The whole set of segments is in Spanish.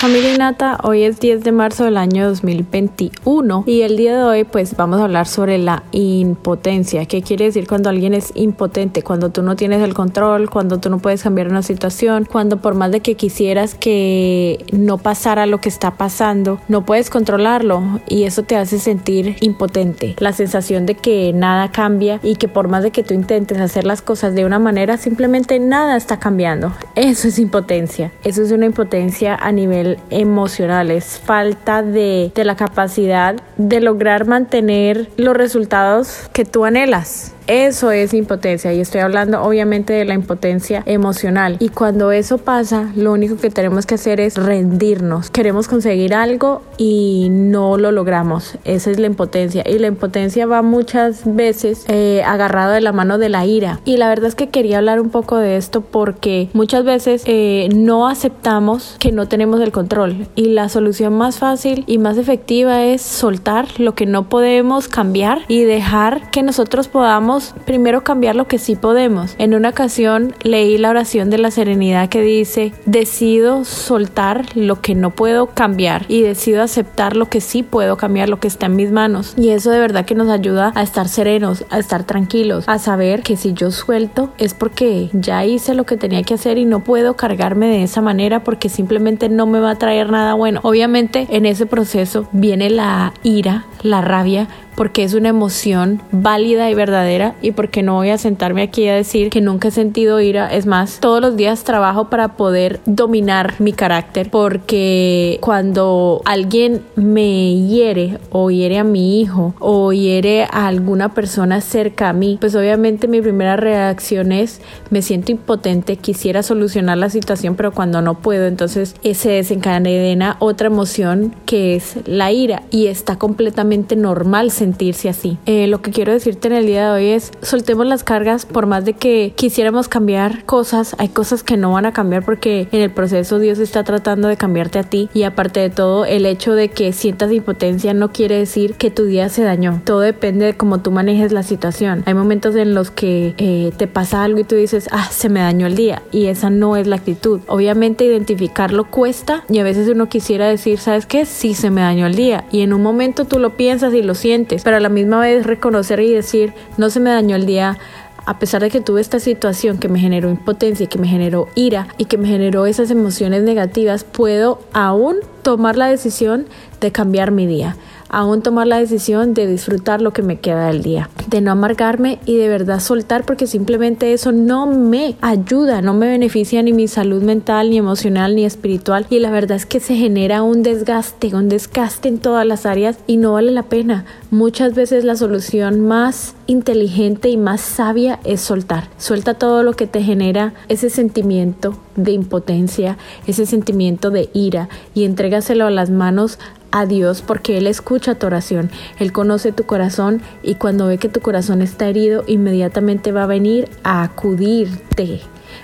Familia Nata, hoy es 10 de marzo del año 2021 y el día de hoy pues vamos a hablar sobre la impotencia. ¿Qué quiere decir cuando alguien es impotente? Cuando tú no tienes el control, cuando tú no puedes cambiar una situación, cuando por más de que quisieras que no pasara lo que está pasando, no puedes controlarlo y eso te hace sentir impotente. La sensación de que nada cambia y que por más de que tú intentes hacer las cosas de una manera, simplemente nada está cambiando. Eso es impotencia. Eso es una impotencia a nivel emocional, es falta de, de la capacidad de lograr mantener los resultados que tú anhelas. Eso es impotencia y estoy hablando obviamente de la impotencia emocional. Y cuando eso pasa, lo único que tenemos que hacer es rendirnos. Queremos conseguir algo y no lo logramos. Esa es la impotencia. Y la impotencia va muchas veces eh, agarrado de la mano de la ira. Y la verdad es que quería hablar un poco de esto porque muchas veces eh, no aceptamos que no tenemos el control. Y la solución más fácil y más efectiva es soltar lo que no podemos cambiar y dejar que nosotros podamos primero cambiar lo que sí podemos. En una ocasión leí la oración de la serenidad que dice, decido soltar lo que no puedo cambiar y decido aceptar lo que sí puedo cambiar, lo que está en mis manos. Y eso de verdad que nos ayuda a estar serenos, a estar tranquilos, a saber que si yo suelto es porque ya hice lo que tenía que hacer y no puedo cargarme de esa manera porque simplemente no me va a traer nada bueno. Obviamente en ese proceso viene la ira, la rabia, porque es una emoción válida y verdadera y porque no voy a sentarme aquí a decir que nunca he sentido ira. Es más, todos los días trabajo para poder dominar mi carácter porque cuando alguien me hiere o hiere a mi hijo o hiere a alguna persona cerca a mí, pues obviamente mi primera reacción es me siento impotente, quisiera solucionar la situación, pero cuando no puedo, entonces se desencadena otra emoción que es la ira y está completamente normal sentir sentirse así. Eh, lo que quiero decirte en el día de hoy es soltemos las cargas por más de que quisiéramos cambiar cosas, hay cosas que no van a cambiar porque en el proceso Dios está tratando de cambiarte a ti y aparte de todo el hecho de que sientas impotencia no quiere decir que tu día se dañó. Todo depende de cómo tú manejes la situación. Hay momentos en los que eh, te pasa algo y tú dices, ah, se me dañó el día y esa no es la actitud. Obviamente identificarlo cuesta y a veces uno quisiera decir, ¿sabes qué? Sí se me dañó el día y en un momento tú lo piensas y lo sientes pero a la misma vez reconocer y decir, no se me dañó el día, a pesar de que tuve esta situación que me generó impotencia, que me generó ira y que me generó esas emociones negativas, puedo aún tomar la decisión de cambiar mi día aún tomar la decisión de disfrutar lo que me queda del día, de no amargarme y de verdad soltar porque simplemente eso no me ayuda, no me beneficia ni mi salud mental, ni emocional, ni espiritual y la verdad es que se genera un desgaste, un desgaste en todas las áreas y no vale la pena. Muchas veces la solución más inteligente y más sabia es soltar. Suelta todo lo que te genera ese sentimiento de impotencia, ese sentimiento de ira y entrégaselo a las manos a Dios porque Él escucha tu oración, Él conoce tu corazón y cuando ve que tu corazón está herido, inmediatamente va a venir a acudirte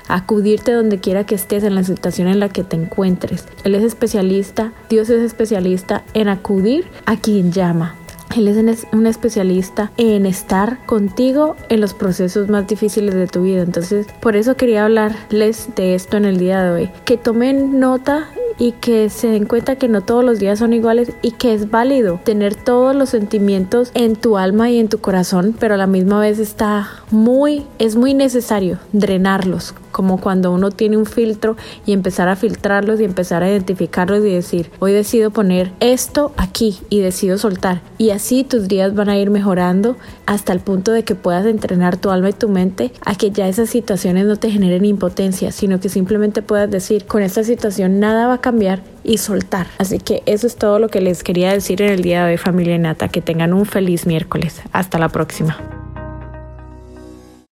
acudirte donde quiera que estés en la situación en la que te encuentres. Él es especialista, Dios es especialista en acudir a quien llama. Él es un especialista en estar contigo en los procesos más difíciles de tu vida. Entonces, por eso quería hablarles de esto en el día de hoy. Que tomen nota y que se den cuenta que no todos los días son iguales y que es válido tener todos los sentimientos en tu alma y en tu corazón, pero a la misma vez está muy, es muy necesario drenarlos, como cuando uno tiene un filtro y empezar a filtrarlos y empezar a identificarlos y decir, hoy decido poner esto aquí y decido soltar. Y así tus días van a ir mejorando hasta el punto de que puedas entrenar tu alma y tu mente a que ya esas situaciones no te generen impotencia, sino que simplemente puedas decir, con esta situación nada va a cambiar y soltar. Así que eso es todo lo que les quería decir en el día de hoy familia Nata. Que tengan un feliz miércoles. Hasta la próxima.